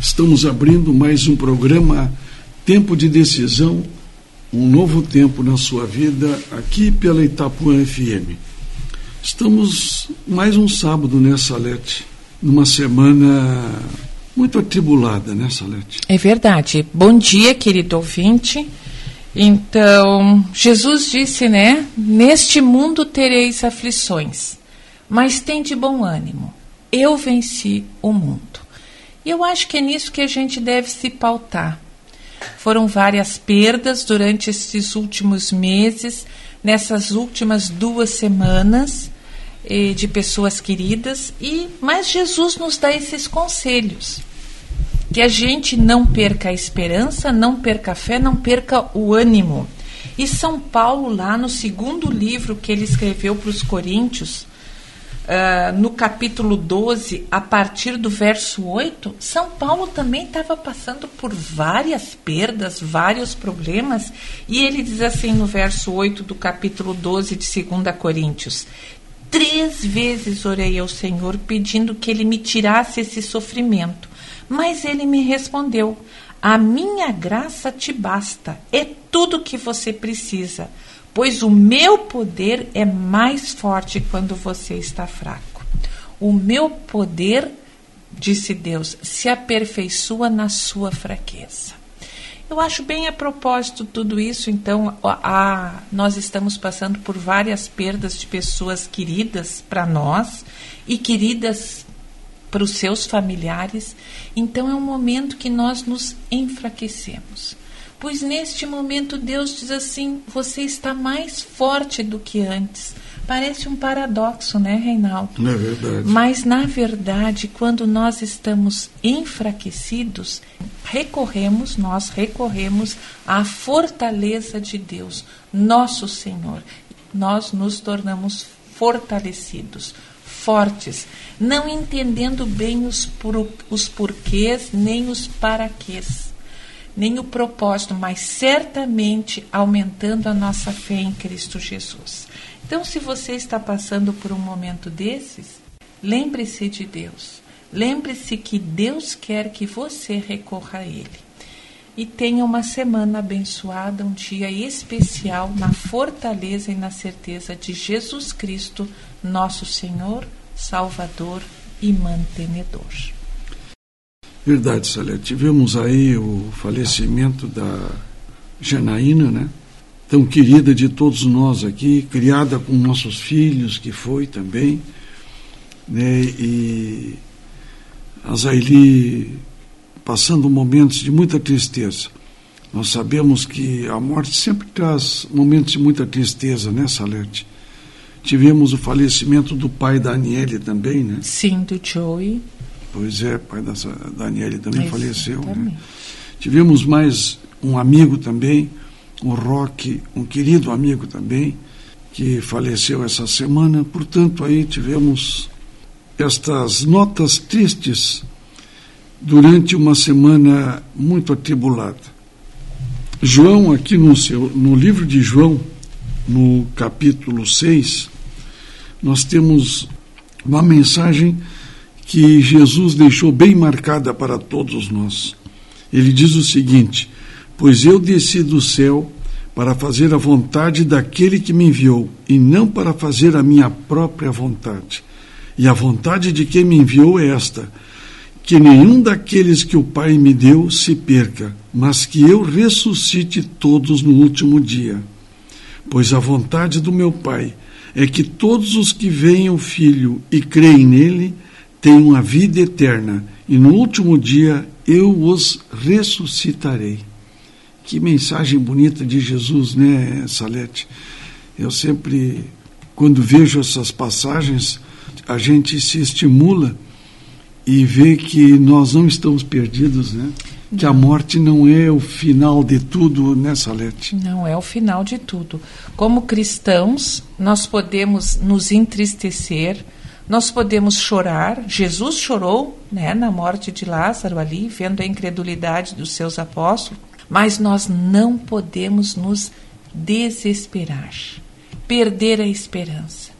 Estamos abrindo mais um programa Tempo de Decisão, um novo tempo na sua vida, aqui pela Itapuã FM. Estamos mais um sábado, né, Salete? Numa semana muito atribulada, né, Salete? É verdade. Bom dia, querido ouvinte. Então, Jesus disse, né? Neste mundo tereis aflições, mas tem de bom ânimo. Eu venci o mundo. E eu acho que é nisso que a gente deve se pautar. Foram várias perdas durante esses últimos meses, nessas últimas duas semanas, eh, de pessoas queridas, e mas Jesus nos dá esses conselhos. Que a gente não perca a esperança, não perca a fé, não perca o ânimo. E São Paulo, lá no segundo livro que ele escreveu para os Coríntios, uh, no capítulo 12, a partir do verso 8, São Paulo também estava passando por várias perdas, vários problemas, e ele diz assim no verso 8 do capítulo 12 de 2 Coríntios: Três vezes orei ao Senhor pedindo que ele me tirasse esse sofrimento, mas ele me respondeu: A minha graça te basta, é tudo que você precisa pois o meu poder é mais forte quando você está fraco. O meu poder, disse Deus, se aperfeiçoa na sua fraqueza. Eu acho bem a propósito tudo isso, então a, a, nós estamos passando por várias perdas de pessoas queridas para nós e queridas para os seus familiares, então é um momento que nós nos enfraquecemos. Pois neste momento Deus diz assim: você está mais forte do que antes. Parece um paradoxo, né, Reinaldo? Não é verdade. Mas, na verdade, quando nós estamos enfraquecidos, recorremos, nós recorremos à fortaleza de Deus, nosso Senhor. Nós nos tornamos fortalecidos, fortes, não entendendo bem os, por, os porquês nem os paraquês nem o propósito, mas certamente aumentando a nossa fé em Cristo Jesus. Então, se você está passando por um momento desses, lembre-se de Deus. Lembre-se que Deus quer que você recorra a Ele. E tenha uma semana abençoada, um dia especial na fortaleza e na certeza de Jesus Cristo, nosso Senhor, Salvador e mantenedor. Verdade, Salete. Tivemos aí o falecimento da Janaína, né? Tão querida de todos nós aqui, criada com nossos filhos, que foi também, né? E a Zaili passando momentos de muita tristeza. Nós sabemos que a morte sempre traz momentos de muita tristeza, né, Salete? Tivemos o falecimento do pai da Aniele também, né? Sim, do Joey. Pois é, pai da Daniele também faleceu. Né? Tivemos mais um amigo também, o Roque, um querido amigo também, que faleceu essa semana. Portanto, aí tivemos estas notas tristes durante uma semana muito atribulada. João, aqui no, seu, no livro de João, no capítulo 6, nós temos uma mensagem que Jesus deixou bem marcada para todos nós. Ele diz o seguinte: Pois eu desci do céu para fazer a vontade daquele que me enviou, e não para fazer a minha própria vontade. E a vontade de quem me enviou é esta: que nenhum daqueles que o Pai me deu se perca, mas que eu ressuscite todos no último dia. Pois a vontade do meu Pai é que todos os que veem o Filho e creem nele tenham a vida eterna, e no último dia eu os ressuscitarei. Que mensagem bonita de Jesus, né, Salete? Eu sempre, quando vejo essas passagens, a gente se estimula e vê que nós não estamos perdidos, né? Que a morte não é o final de tudo, né, Salete? Não é o final de tudo. Como cristãos, nós podemos nos entristecer, nós podemos chorar. Jesus chorou né, na morte de Lázaro ali, vendo a incredulidade dos seus apóstolos. Mas nós não podemos nos desesperar, perder a esperança.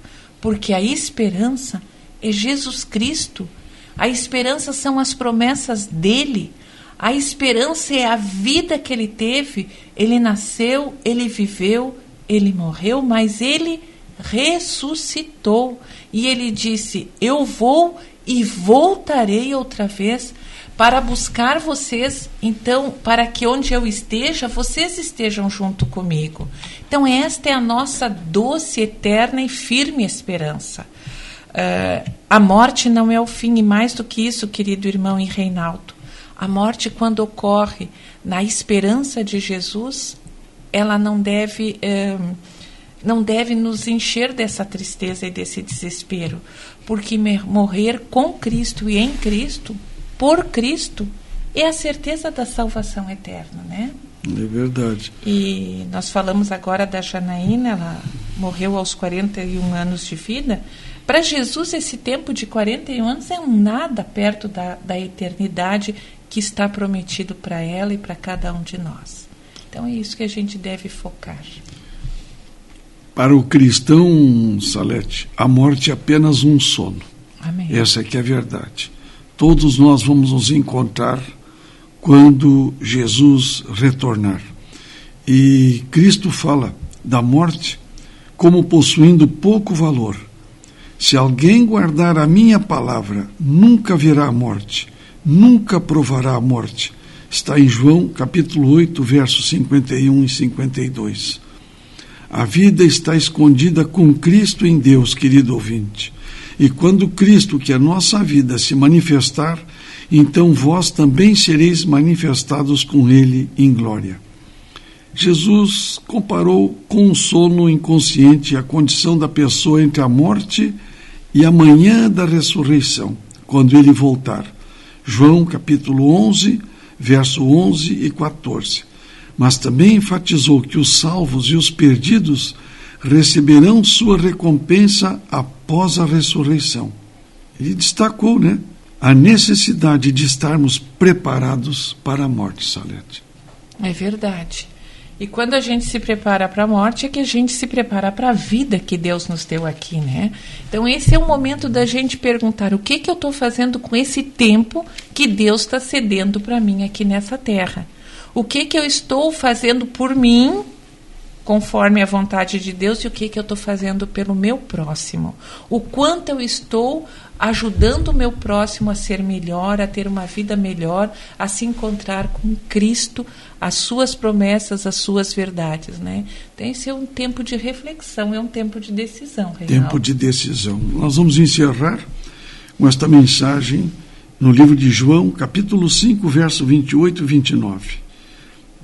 Porque a esperança é Jesus Cristo A esperança são as promessas dele. A esperança é a vida que ele teve. Ele nasceu, ele viveu, ele morreu, mas ele ressuscitou. E ele disse: Eu vou e voltarei outra vez para buscar vocês, então, para que onde eu esteja, vocês estejam junto comigo. Então, esta é a nossa doce, eterna e firme esperança. Uh, a morte não é o fim, e mais do que isso, querido irmão e Reinaldo, a morte, quando ocorre na esperança de Jesus, ela não deve. Uh, não deve nos encher dessa tristeza e desse desespero, porque morrer com Cristo e em Cristo por Cristo é a certeza da salvação eterna, né? É verdade. E nós falamos agora da Janaína, ela morreu aos 41 anos de vida. Para Jesus, esse tempo de 41 anos é um nada perto da, da eternidade que está prometido para ela e para cada um de nós. Então é isso que a gente deve focar. Para o cristão, Salete, a morte é apenas um sono. Amém. Essa é que é a verdade todos nós vamos nos encontrar quando Jesus retornar. E Cristo fala da morte como possuindo pouco valor. Se alguém guardar a minha palavra, nunca verá a morte, nunca provará a morte. Está em João capítulo 8, versos 51 e 52. A vida está escondida com Cristo em Deus, querido ouvinte. E quando Cristo, que é a nossa vida, se manifestar, então vós também sereis manifestados com Ele em glória. Jesus comparou com o sono inconsciente a condição da pessoa entre a morte e a manhã da ressurreição, quando ele voltar. João capítulo 11, verso 11 e 14. Mas também enfatizou que os salvos e os perdidos receberão sua recompensa após a ressurreição. Ele destacou, né? A necessidade de estarmos preparados para a morte, Salete. É verdade. E quando a gente se prepara para a morte, é que a gente se prepara para a vida que Deus nos deu aqui, né? Então, esse é o momento da gente perguntar: o que, que eu estou fazendo com esse tempo que Deus está cedendo para mim aqui nessa terra? O que, que eu estou fazendo por mim conforme a vontade de Deus e o que, que eu estou fazendo pelo meu próximo. O quanto eu estou ajudando o meu próximo a ser melhor, a ter uma vida melhor, a se encontrar com Cristo, as suas promessas, as suas verdades. Né? Então, esse é um tempo de reflexão, é um tempo de decisão. Reinaldo. Tempo de decisão. Nós vamos encerrar com esta mensagem no livro de João, capítulo 5, verso 28 e 29.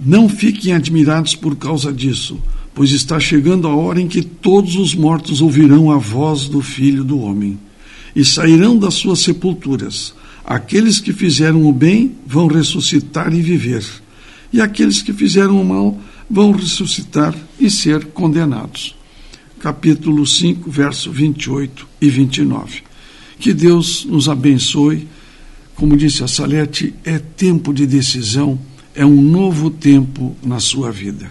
Não fiquem admirados por causa disso, pois está chegando a hora em que todos os mortos ouvirão a voz do Filho do Homem e sairão das suas sepulturas. Aqueles que fizeram o bem vão ressuscitar e viver, e aqueles que fizeram o mal vão ressuscitar e ser condenados. Capítulo 5, verso 28 e 29. Que Deus nos abençoe. Como disse a Salete, é tempo de decisão é um novo tempo na sua vida.